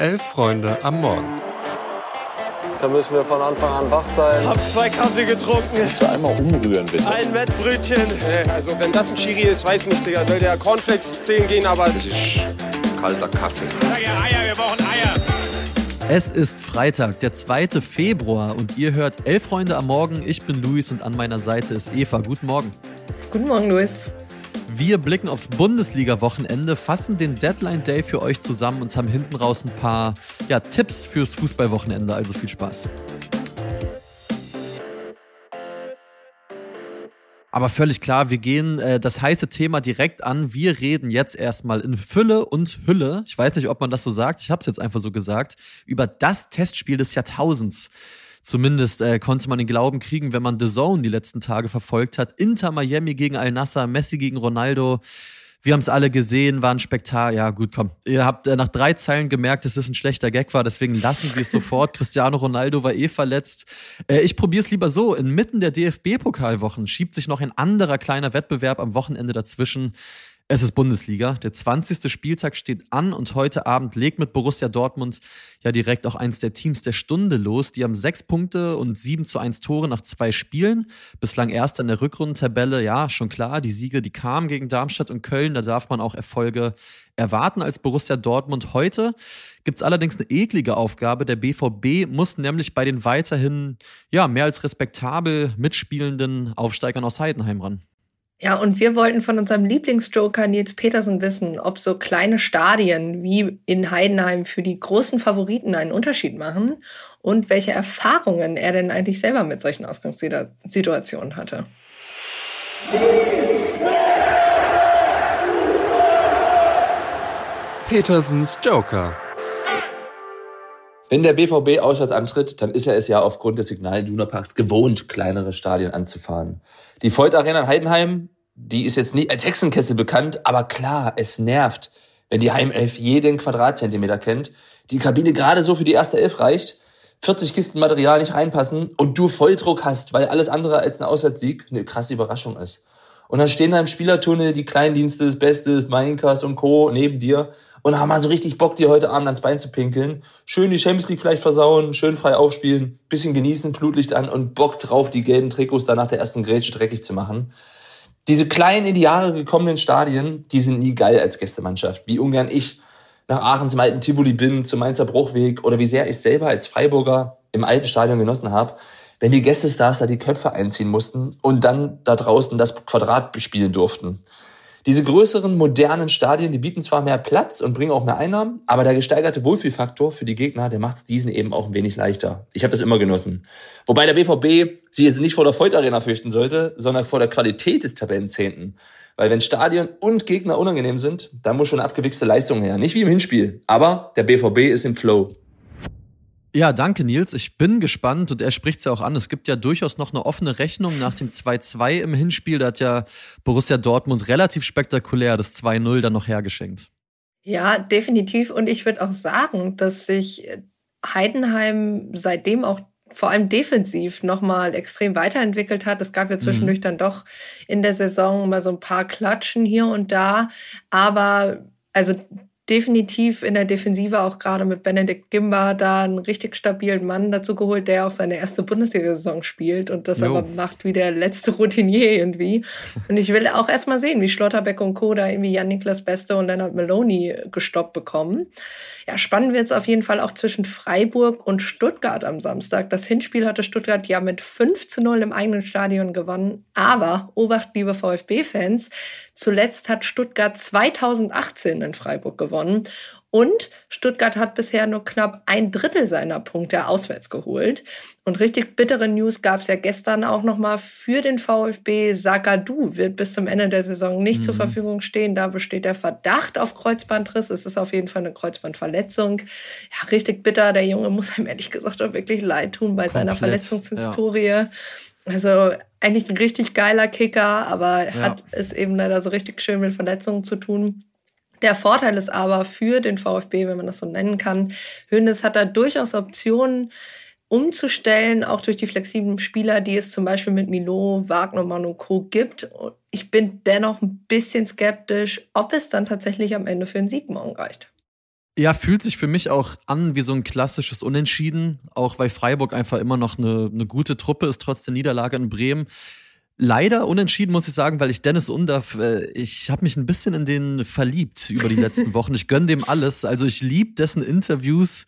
Elf Freunde am Morgen. Da müssen wir von Anfang an wach sein. Hab zwei Kaffee getrunken. Kannst du einmal umrühren, bitte? Ein Wettbrötchen. Also wenn das ein Chiri ist, weiß nicht, Digga. Soll der Cornflakes zählen gehen, aber... Das ist kalter Kaffee. Sag ja Eier, wir brauchen Eier. Es ist Freitag, der 2. Februar und ihr hört Elf Freunde am Morgen. Ich bin Luis und an meiner Seite ist Eva. Guten Morgen. Guten Morgen, Luis. Wir blicken aufs Bundesliga-Wochenende, fassen den Deadline Day für euch zusammen und haben hinten raus ein paar ja, Tipps fürs Fußballwochenende. Also viel Spaß. Aber völlig klar, wir gehen äh, das heiße Thema direkt an. Wir reden jetzt erstmal in Fülle und Hülle. Ich weiß nicht, ob man das so sagt. Ich habe es jetzt einfach so gesagt. Über das Testspiel des Jahrtausends. Zumindest äh, konnte man den Glauben kriegen, wenn man The Zone die letzten Tage verfolgt hat. Inter Miami gegen Al-Nassr, Messi gegen Ronaldo. Wir haben es alle gesehen, war ein Spektakel. Ja, gut, komm. Ihr habt äh, nach drei Zeilen gemerkt, dass es ein schlechter Gag war, deswegen lassen wir es sofort. Cristiano Ronaldo war eh verletzt. Äh, ich probiere es lieber so. Inmitten der DFB-Pokalwochen schiebt sich noch ein anderer kleiner Wettbewerb am Wochenende dazwischen. Es ist Bundesliga. Der 20. Spieltag steht an und heute Abend legt mit Borussia Dortmund ja direkt auch eins der Teams der Stunde los. Die haben sechs Punkte und sieben zu eins Tore nach zwei Spielen. Bislang erst in der Rückrundentabelle. Ja, schon klar. Die Siege, die kamen gegen Darmstadt und Köln. Da darf man auch Erfolge erwarten als Borussia Dortmund. Heute gibt's allerdings eine eklige Aufgabe. Der BVB muss nämlich bei den weiterhin, ja, mehr als respektabel mitspielenden Aufsteigern aus Heidenheim ran. Ja, und wir wollten von unserem Lieblingsjoker Nils Petersen wissen, ob so kleine Stadien wie in Heidenheim für die großen Favoriten einen Unterschied machen und welche Erfahrungen er denn eigentlich selber mit solchen Ausgangssituationen hatte. Petersens Joker. Wenn der BVB auswärts antritt, dann ist er es ja aufgrund des Signal Iduna Parks gewohnt, kleinere Stadien anzufahren. Die Voigt Arena in Heidenheim, die ist jetzt nicht als Hexenkessel bekannt, aber klar, es nervt, wenn die Heimelf jeden Quadratzentimeter kennt, die Kabine gerade so für die erste Elf reicht, 40 Kisten Material nicht reinpassen und du Volldruck hast, weil alles andere als ein Auswärtssieg eine krasse Überraschung ist. Und dann stehen da im Spielertunnel die Kleindienste, das Beste, Mainkas und Co. neben dir und haben mal so richtig Bock, dir heute Abend ans Bein zu pinkeln. Schön die Champions League vielleicht versauen, schön frei aufspielen, bisschen genießen, Flutlicht an und Bock drauf, die gelben Trikots dann nach der ersten Grätsche dreckig zu machen. Diese kleinen in die Jahre gekommenen Stadien, die sind nie geil als Gästemannschaft. Wie ungern ich nach Aachen zum alten Tivoli bin, zum Mainzer Bruchweg oder wie sehr ich selber als Freiburger im alten Stadion genossen habe, wenn die Gästestars da die Köpfe einziehen mussten und dann da draußen das Quadrat bespielen durften. Diese größeren, modernen Stadien, die bieten zwar mehr Platz und bringen auch mehr Einnahmen, aber der gesteigerte Wohlfühlfaktor für die Gegner, der macht es diesen eben auch ein wenig leichter. Ich habe das immer genossen. Wobei der BVB sich jetzt nicht vor der Voigt fürchten sollte, sondern vor der Qualität des Tabellenzehnten. Weil wenn Stadion und Gegner unangenehm sind, dann muss schon abgewichste Leistung her. Nicht wie im Hinspiel, aber der BVB ist im Flow. Ja, danke Nils. Ich bin gespannt und er spricht es ja auch an. Es gibt ja durchaus noch eine offene Rechnung nach dem 2-2 im Hinspiel. Da hat ja Borussia Dortmund relativ spektakulär das 2-0 dann noch hergeschenkt. Ja, definitiv. Und ich würde auch sagen, dass sich Heidenheim seitdem auch vor allem defensiv nochmal extrem weiterentwickelt hat. Es gab ja zwischendurch mhm. dann doch in der Saison mal so ein paar Klatschen hier und da. Aber also definitiv in der Defensive auch gerade mit Benedikt Gimba da einen richtig stabilen Mann dazu geholt, der auch seine erste Bundesliga-Saison spielt und das jo. aber macht wie der letzte Routinier irgendwie. Und ich will auch erstmal sehen, wie Schlotterbeck und Co. da irgendwie Jan-Niklas Beste und Leonard Meloni gestoppt bekommen. Ja, spannend wird es auf jeden Fall auch zwischen Freiburg und Stuttgart am Samstag. Das Hinspiel hatte Stuttgart ja mit 5 zu 0 im eigenen Stadion gewonnen. Aber, Obacht, liebe VfB-Fans, zuletzt hat Stuttgart 2018 in Freiburg gewonnen. Und Stuttgart hat bisher nur knapp ein Drittel seiner Punkte auswärts geholt. Und richtig bittere News gab es ja gestern auch nochmal für den VfB. Sagadu wird bis zum Ende der Saison nicht mhm. zur Verfügung stehen. Da besteht der Verdacht auf Kreuzbandriss. Es ist auf jeden Fall eine Kreuzbandverletzung. Ja, richtig bitter. Der Junge muss einem ehrlich gesagt auch wirklich leid tun bei Komplett, seiner Verletzungshistorie. Ja. Also eigentlich ein richtig geiler Kicker, aber ja. hat es eben leider so richtig schön mit Verletzungen zu tun. Der Vorteil ist aber für den VfB, wenn man das so nennen kann, Hönes hat da durchaus Optionen umzustellen, auch durch die flexiblen Spieler, die es zum Beispiel mit Milo, Wagnermann und Co. gibt. Ich bin dennoch ein bisschen skeptisch, ob es dann tatsächlich am Ende für einen Sieg morgen reicht. Ja, fühlt sich für mich auch an wie so ein klassisches Unentschieden, auch weil Freiburg einfach immer noch eine, eine gute Truppe ist, trotz der Niederlage in Bremen. Leider unentschieden, muss ich sagen, weil ich Dennis Undaff, äh, ich habe mich ein bisschen in den verliebt über die letzten Wochen. Ich gönn dem alles. Also ich lieb dessen Interviews.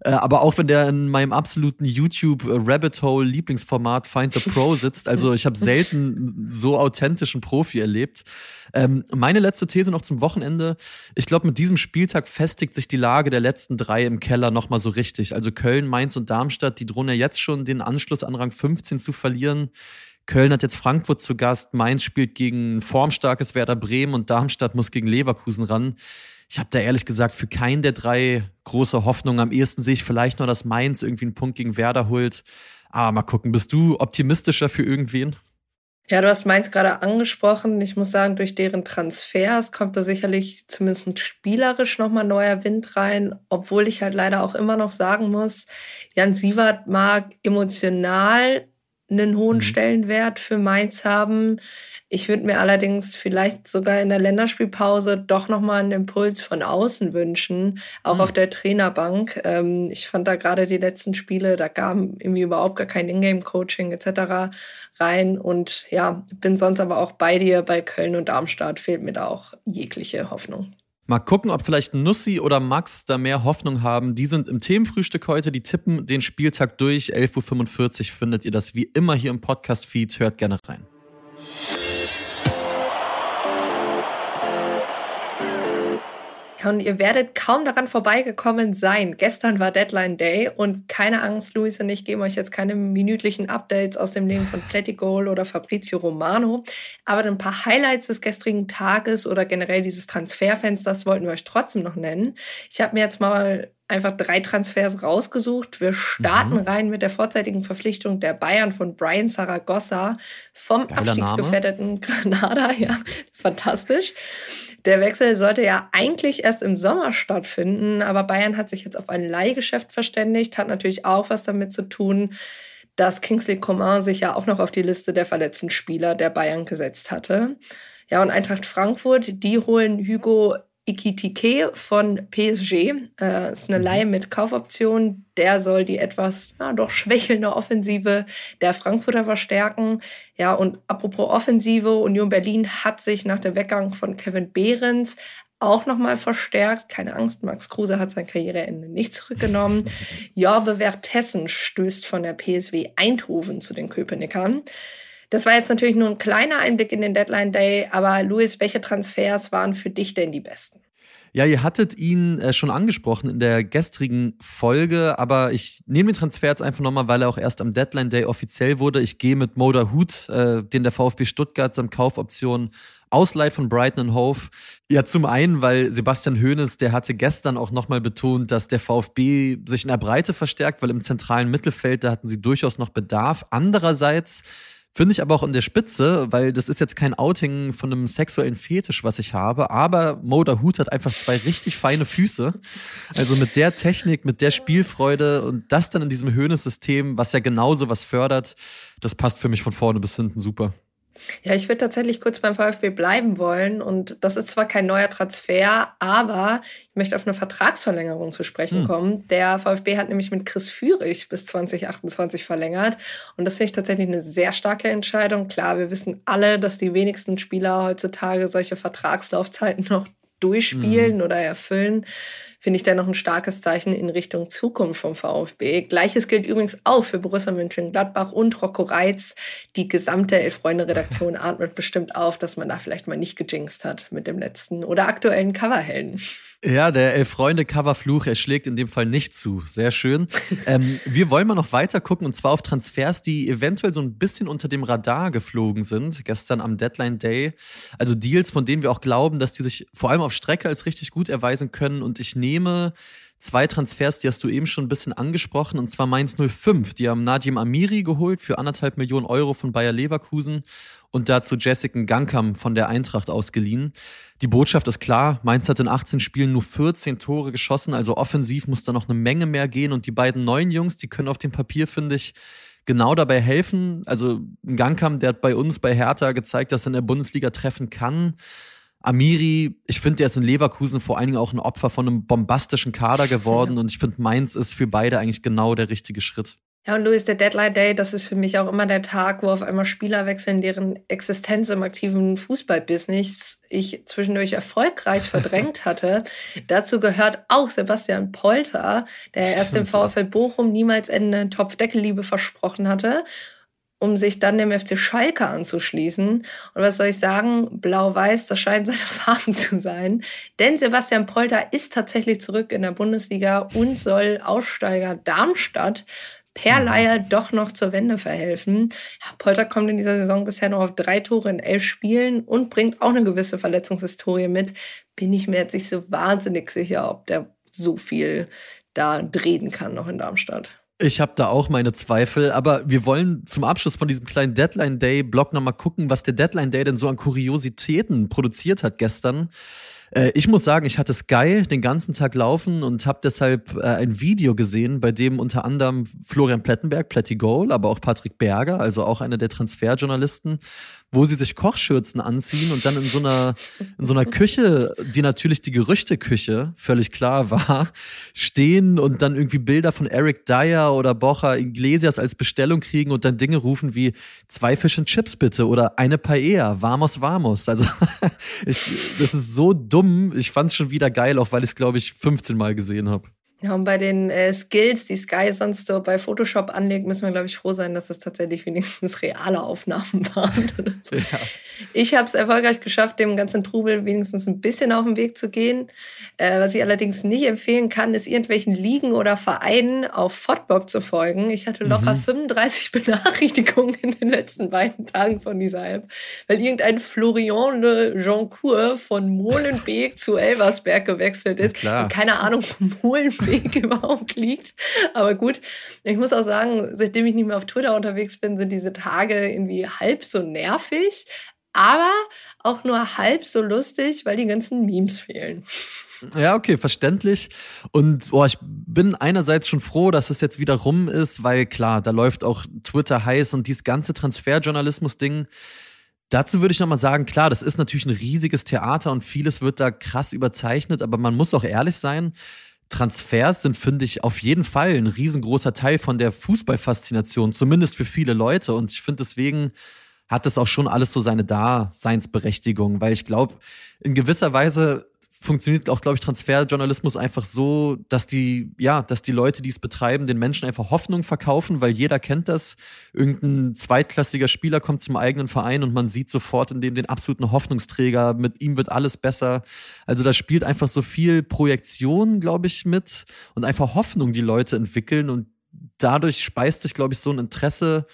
Äh, aber auch wenn der in meinem absoluten YouTube Rabbit Hole Lieblingsformat Find the Pro sitzt, also ich habe selten so authentischen Profi erlebt. Ähm, meine letzte These noch zum Wochenende. Ich glaube, mit diesem Spieltag festigt sich die Lage der letzten drei im Keller nochmal so richtig. Also Köln, Mainz und Darmstadt, die drohen ja jetzt schon den Anschluss an Rang 15 zu verlieren. Köln hat jetzt Frankfurt zu Gast, Mainz spielt gegen formstarkes Werder Bremen und Darmstadt muss gegen Leverkusen ran. Ich habe da ehrlich gesagt für keinen der drei große Hoffnung. Am ehesten sehe ich vielleicht nur, dass Mainz irgendwie einen Punkt gegen Werder holt. Aber mal gucken, bist du optimistischer für irgendwen? Ja, du hast Mainz gerade angesprochen. Ich muss sagen, durch deren Transfers kommt da sicherlich zumindest spielerisch nochmal neuer Wind rein, obwohl ich halt leider auch immer noch sagen muss, Jan Sievert mag emotional einen hohen mhm. Stellenwert für Mainz haben. Ich würde mir allerdings vielleicht sogar in der Länderspielpause doch nochmal einen Impuls von außen wünschen, auch mhm. auf der Trainerbank. Ähm, ich fand da gerade die letzten Spiele, da kam irgendwie überhaupt gar kein Ingame-Coaching etc. rein. Und ja, bin sonst aber auch bei dir. Bei Köln und Darmstadt fehlt mir da auch jegliche Hoffnung. Mal gucken, ob vielleicht Nussi oder Max da mehr Hoffnung haben. Die sind im Themenfrühstück heute, die tippen den Spieltag durch. 11.45 Uhr findet ihr das wie immer hier im Podcast-Feed. Hört gerne rein. Und ihr werdet kaum daran vorbeigekommen sein. Gestern war Deadline Day und keine Angst, Luis und ich geben euch jetzt keine minütlichen Updates aus dem Leben von Plettigol oder Fabrizio Romano. Aber ein paar Highlights des gestrigen Tages oder generell dieses Transferfensters wollten wir euch trotzdem noch nennen. Ich habe mir jetzt mal einfach drei Transfers rausgesucht. Wir starten mhm. rein mit der vorzeitigen Verpflichtung der Bayern von Brian Saragossa vom Geiler abstiegsgefährdeten Granada. Ja, fantastisch. Der Wechsel sollte ja eigentlich erst im Sommer stattfinden, aber Bayern hat sich jetzt auf ein Leihgeschäft verständigt, hat natürlich auch was damit zu tun, dass Kingsley Coman sich ja auch noch auf die Liste der verletzten Spieler der Bayern gesetzt hatte. Ja, und Eintracht Frankfurt, die holen Hugo Ikitike von PSG. Äh, ist eine mhm. Leihe mit Kaufoption. Der soll die etwas ja, doch schwächelnde Offensive der Frankfurter verstärken. Ja, und apropos Offensive, Union Berlin hat sich nach dem Weggang von Kevin Behrens auch nochmal verstärkt. Keine Angst, Max Kruse hat sein Karriereende nicht zurückgenommen. Jorbe Wertessen stößt von der PSW Eindhoven zu den Köpenickern. Das war jetzt natürlich nur ein kleiner Einblick in den Deadline Day, aber Luis, welche Transfers waren für dich denn die besten? Ja, ihr hattet ihn äh, schon angesprochen in der gestrigen Folge, aber ich nehme den Transfer jetzt einfach nochmal, weil er auch erst am Deadline Day offiziell wurde. Ich gehe mit Moda Hut, äh, den der VfB Stuttgart seinem Kaufoption ausleiht von Brighton Hove. Ja, zum einen, weil Sebastian Hoeneß, der hatte gestern auch nochmal betont, dass der VfB sich in der Breite verstärkt, weil im zentralen Mittelfeld, da hatten sie durchaus noch Bedarf. Andererseits Finde ich aber auch in der Spitze, weil das ist jetzt kein Outing von einem sexuellen Fetisch, was ich habe, aber Moda Hut hat einfach zwei richtig feine Füße. Also mit der Technik, mit der Spielfreude und das dann in diesem Höhnesystem, was ja genauso was fördert, das passt für mich von vorne bis hinten super. Ja, ich würde tatsächlich kurz beim VfB bleiben wollen. Und das ist zwar kein neuer Transfer, aber ich möchte auf eine Vertragsverlängerung zu sprechen hm. kommen. Der VfB hat nämlich mit Chris Führig bis 2028 verlängert. Und das finde ich tatsächlich eine sehr starke Entscheidung. Klar, wir wissen alle, dass die wenigsten Spieler heutzutage solche Vertragslaufzeiten noch durchspielen mhm. oder erfüllen finde ich da noch ein starkes Zeichen in Richtung Zukunft vom VfB. Gleiches gilt übrigens auch für Borussia Mönchengladbach und Rocco Reitz. Die gesamte Elf-Freunde-Redaktion atmet bestimmt auf, dass man da vielleicht mal nicht gejinxt hat mit dem letzten oder aktuellen Coverhelden. Ja, der Elf-Freunde-Coverfluch, er schlägt in dem Fall nicht zu. Sehr schön. ähm, wir wollen mal noch weiter gucken und zwar auf Transfers, die eventuell so ein bisschen unter dem Radar geflogen sind. Gestern am Deadline Day. Also Deals, von denen wir auch glauben, dass die sich vor allem auf Strecke als richtig gut erweisen können. Und ich nehme nehme zwei Transfers, die hast du eben schon ein bisschen angesprochen, und zwar Mainz 05. Die haben Nadim Amiri geholt für anderthalb Millionen Euro von Bayer Leverkusen und dazu Jessica Gankam von der Eintracht ausgeliehen. Die Botschaft ist klar, Mainz hat in 18 Spielen nur 14 Tore geschossen, also offensiv muss da noch eine Menge mehr gehen und die beiden neuen Jungs, die können auf dem Papier, finde ich, genau dabei helfen. Also Gankam, der hat bei uns bei Hertha gezeigt, dass er in der Bundesliga treffen kann. Amiri, ich finde, der ist in Leverkusen vor allen Dingen auch ein Opfer von einem bombastischen Kader geworden und ich finde, Mainz ist für beide eigentlich genau der richtige Schritt. Ja, und Louis, der Deadline Day, das ist für mich auch immer der Tag, wo auf einmal Spieler wechseln, deren Existenz im aktiven Fußballbusiness ich zwischendurch erfolgreich verdrängt hatte. Dazu gehört auch Sebastian Polter, der erst dem VfL Bochum niemals Ende Topfdeckelliebe versprochen hatte um sich dann dem FC Schalke anzuschließen. Und was soll ich sagen? Blau-Weiß, das scheinen seine Farben zu sein. Denn Sebastian Polter ist tatsächlich zurück in der Bundesliga und soll Aussteiger Darmstadt per mhm. Leihe doch noch zur Wende verhelfen. Ja, Polter kommt in dieser Saison bisher noch auf drei Tore in elf Spielen und bringt auch eine gewisse Verletzungshistorie mit. Bin ich mir jetzt nicht so wahnsinnig sicher, ob der so viel da drehen kann noch in Darmstadt. Ich habe da auch meine Zweifel, aber wir wollen zum Abschluss von diesem kleinen Deadline Day Blog nochmal gucken, was der Deadline Day denn so an Kuriositäten produziert hat gestern. Äh, ich muss sagen, ich hatte Sky den ganzen Tag laufen und habe deshalb äh, ein Video gesehen, bei dem unter anderem Florian Plettenberg, Pletty Goal, aber auch Patrick Berger, also auch einer der Transferjournalisten, wo sie sich Kochschürzen anziehen und dann in so einer, in so einer Küche, die natürlich die Gerüchteküche, völlig klar war, stehen und dann irgendwie Bilder von Eric Dyer oder Bocha Iglesias als Bestellung kriegen und dann Dinge rufen wie zwei Fish and Chips bitte oder eine Paella, vamos, vamos. Also ich, das ist so dumm. Ich fand es schon wieder geil, auch weil ich es, glaube ich, 15 Mal gesehen habe. Ja, und bei den äh, Skills, die Sky sonst so bei Photoshop anlegt, müssen wir, glaube ich, froh sein, dass es tatsächlich wenigstens reale Aufnahmen waren. so. ja. Ich habe es erfolgreich geschafft, dem ganzen Trubel wenigstens ein bisschen auf den Weg zu gehen. Äh, was ich allerdings nicht empfehlen kann, ist irgendwelchen Ligen oder Vereinen auf Fotbock zu folgen. Ich hatte locker mhm. 35 Benachrichtigungen in den letzten beiden Tagen von dieser App, weil irgendein Florian Le Joncourt von Molenbeek zu Elversberg gewechselt ist. Ja, keine Ahnung, Molenbeek Weg überhaupt liegt. Aber gut, ich muss auch sagen, seitdem ich nicht mehr auf Twitter unterwegs bin, sind diese Tage irgendwie halb so nervig, aber auch nur halb so lustig, weil die ganzen Memes fehlen. Ja, okay, verständlich. Und oh, ich bin einerseits schon froh, dass es jetzt wieder rum ist, weil klar, da läuft auch Twitter heiß und dieses ganze Transferjournalismus-Ding. Dazu würde ich nochmal sagen, klar, das ist natürlich ein riesiges Theater und vieles wird da krass überzeichnet, aber man muss auch ehrlich sein, Transfers sind, finde ich, auf jeden Fall ein riesengroßer Teil von der Fußballfaszination, zumindest für viele Leute. Und ich finde deswegen hat das auch schon alles so seine Daseinsberechtigung, weil ich glaube, in gewisser Weise funktioniert auch, glaube ich, Transferjournalismus einfach so, dass die, ja, dass die Leute, die es betreiben, den Menschen einfach Hoffnung verkaufen, weil jeder kennt das. Irgendein zweitklassiger Spieler kommt zum eigenen Verein und man sieht sofort in dem den absoluten Hoffnungsträger, mit ihm wird alles besser. Also da spielt einfach so viel Projektion, glaube ich, mit und einfach Hoffnung, die Leute entwickeln und dadurch speist sich, glaube ich, so ein Interesse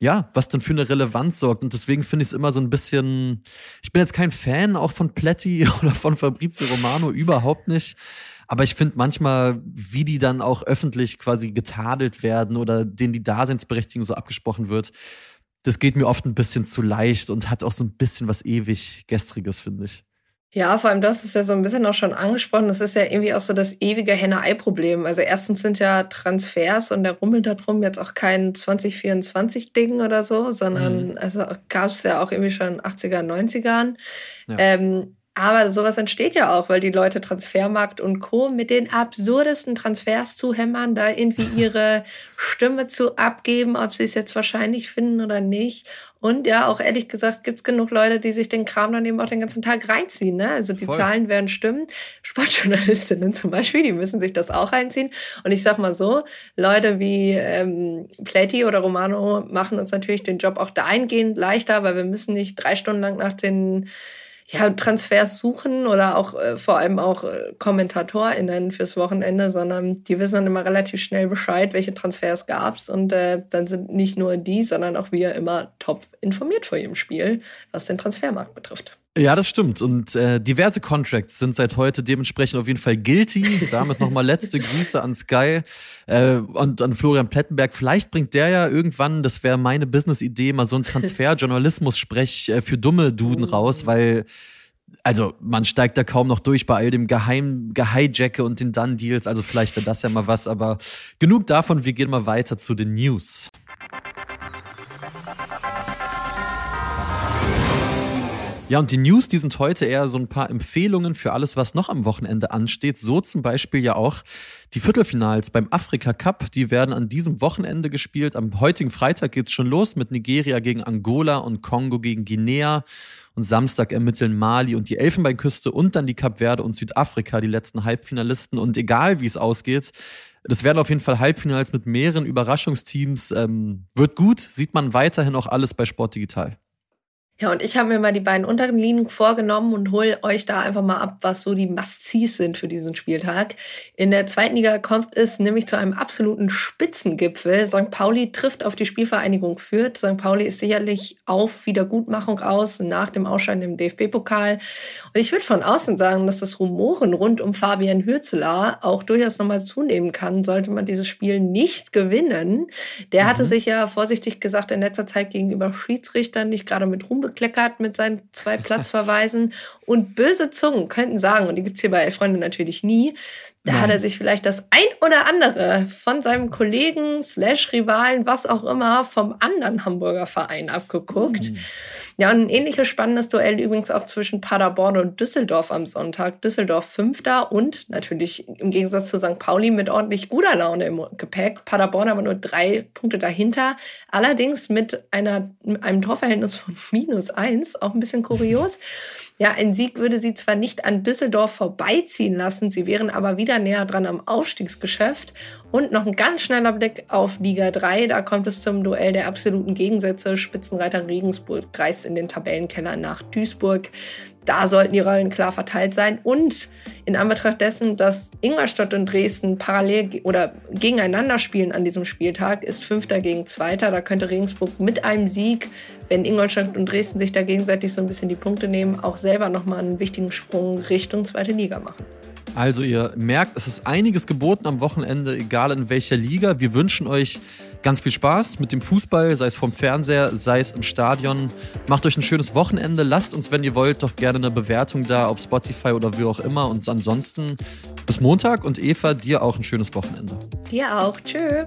ja, was dann für eine Relevanz sorgt. Und deswegen finde ich es immer so ein bisschen, ich bin jetzt kein Fan auch von Pletti oder von Fabrizio Romano, überhaupt nicht. Aber ich finde manchmal, wie die dann auch öffentlich quasi getadelt werden oder denen die Daseinsberechtigung so abgesprochen wird, das geht mir oft ein bisschen zu leicht und hat auch so ein bisschen was ewig Gestriges, finde ich. Ja, vor allem das ist ja so ein bisschen auch schon angesprochen. Das ist ja irgendwie auch so das ewige Henne-Ei-Problem. Also erstens sind ja Transfers und der rummelt da drum jetzt auch kein 2024-Ding oder so, sondern mhm. also gab es ja auch irgendwie schon in den 80er, 90ern. Ja. Ähm, aber sowas entsteht ja auch, weil die Leute Transfermarkt und Co. mit den absurdesten Transfers zu hämmern, da irgendwie ihre Stimme zu abgeben, ob sie es jetzt wahrscheinlich finden oder nicht. Und ja, auch ehrlich gesagt, gibt es genug Leute, die sich den Kram dann eben auch den ganzen Tag reinziehen. Ne? Also die Voll. Zahlen werden stimmen. Sportjournalistinnen zum Beispiel, die müssen sich das auch reinziehen. Und ich sag mal so, Leute wie ähm, Platy oder Romano machen uns natürlich den Job auch dahingehend leichter, weil wir müssen nicht drei Stunden lang nach den ja, Transfers suchen oder auch äh, vor allem auch äh, KommentatorInnen fürs Wochenende, sondern die wissen dann immer relativ schnell Bescheid, welche Transfers gab's und äh, dann sind nicht nur die, sondern auch wir immer top informiert vor ihrem Spiel, was den Transfermarkt betrifft. Ja, das stimmt. Und äh, diverse Contracts sind seit heute dementsprechend auf jeden Fall guilty. Damit nochmal letzte Grüße an Sky äh, und an Florian Plettenberg. Vielleicht bringt der ja irgendwann, das wäre meine Business-Idee, mal so ein Transfer-Journalismus-Sprech äh, für dumme Duden raus, weil also man steigt da kaum noch durch bei all dem Geheim, Gehijacke und den Done-Deals. Also vielleicht wäre das ja mal was, aber genug davon. Wir gehen mal weiter zu den News. Ja, und die News, die sind heute eher so ein paar Empfehlungen für alles, was noch am Wochenende ansteht. So zum Beispiel ja auch die Viertelfinals beim Afrika Cup. Die werden an diesem Wochenende gespielt. Am heutigen Freitag geht's schon los mit Nigeria gegen Angola und Kongo gegen Guinea. Und Samstag ermitteln Mali und die Elfenbeinküste und dann die Kap Verde und Südafrika, die letzten Halbfinalisten. Und egal wie es ausgeht, das werden auf jeden Fall Halbfinals mit mehreren Überraschungsteams. Ähm, wird gut, sieht man weiterhin auch alles bei Sport Digital. Ja, und ich habe mir mal die beiden unteren Linien vorgenommen und hole euch da einfach mal ab, was so die Must-Sees sind für diesen Spieltag. In der zweiten Liga kommt es nämlich zu einem absoluten Spitzengipfel. St. Pauli trifft auf die Spielvereinigung Fürth. St. Pauli ist sicherlich auf Wiedergutmachung aus nach dem Ausscheiden im DFB-Pokal. Und ich würde von außen sagen, dass das Rumoren rund um Fabian Hürzeler auch durchaus nochmal zunehmen kann, sollte man dieses Spiel nicht gewinnen. Der mhm. hatte sich ja vorsichtig gesagt in letzter Zeit gegenüber Schiedsrichtern nicht gerade mit Ruhm bekleckert mit seinen zwei Platzverweisen. und böse Zungen könnten sagen, und die gibt es hier bei Freunde natürlich nie, da Nein. hat er sich vielleicht das ein oder andere von seinem Kollegen, slash Rivalen, was auch immer, vom anderen Hamburger Verein abgeguckt. Mhm. Ja, und ein ähnliches spannendes Duell übrigens auch zwischen Paderborn und Düsseldorf am Sonntag. Düsseldorf Fünfter und natürlich im Gegensatz zu St. Pauli mit ordentlich guter Laune im Gepäck. Paderborn aber nur drei Punkte dahinter. Allerdings mit einer, einem Torverhältnis von minus eins. Auch ein bisschen kurios. Ja, ein Sieg würde sie zwar nicht an Düsseldorf vorbeiziehen lassen, sie wären aber wieder näher dran am Aufstiegsgeschäft. Und noch ein ganz schneller Blick auf Liga 3. Da kommt es zum Duell der absoluten Gegensätze. Spitzenreiter Regensburg reist in den Tabellenkeller nach Duisburg. Da sollten die Rollen klar verteilt sein. Und in Anbetracht dessen, dass Ingolstadt und Dresden parallel oder gegeneinander spielen an diesem Spieltag, ist Fünfter gegen Zweiter. Da könnte Regensburg mit einem Sieg, wenn Ingolstadt und Dresden sich da gegenseitig so ein bisschen die Punkte nehmen, auch selber nochmal einen wichtigen Sprung Richtung zweite Liga machen. Also ihr merkt, es ist einiges geboten am Wochenende, egal in welcher Liga. Wir wünschen euch ganz viel Spaß mit dem Fußball, sei es vom Fernseher, sei es im Stadion. Macht euch ein schönes Wochenende. Lasst uns, wenn ihr wollt, doch gerne eine Bewertung da auf Spotify oder wie auch immer. Und ansonsten bis Montag und Eva, dir auch ein schönes Wochenende. Dir auch. Tschö.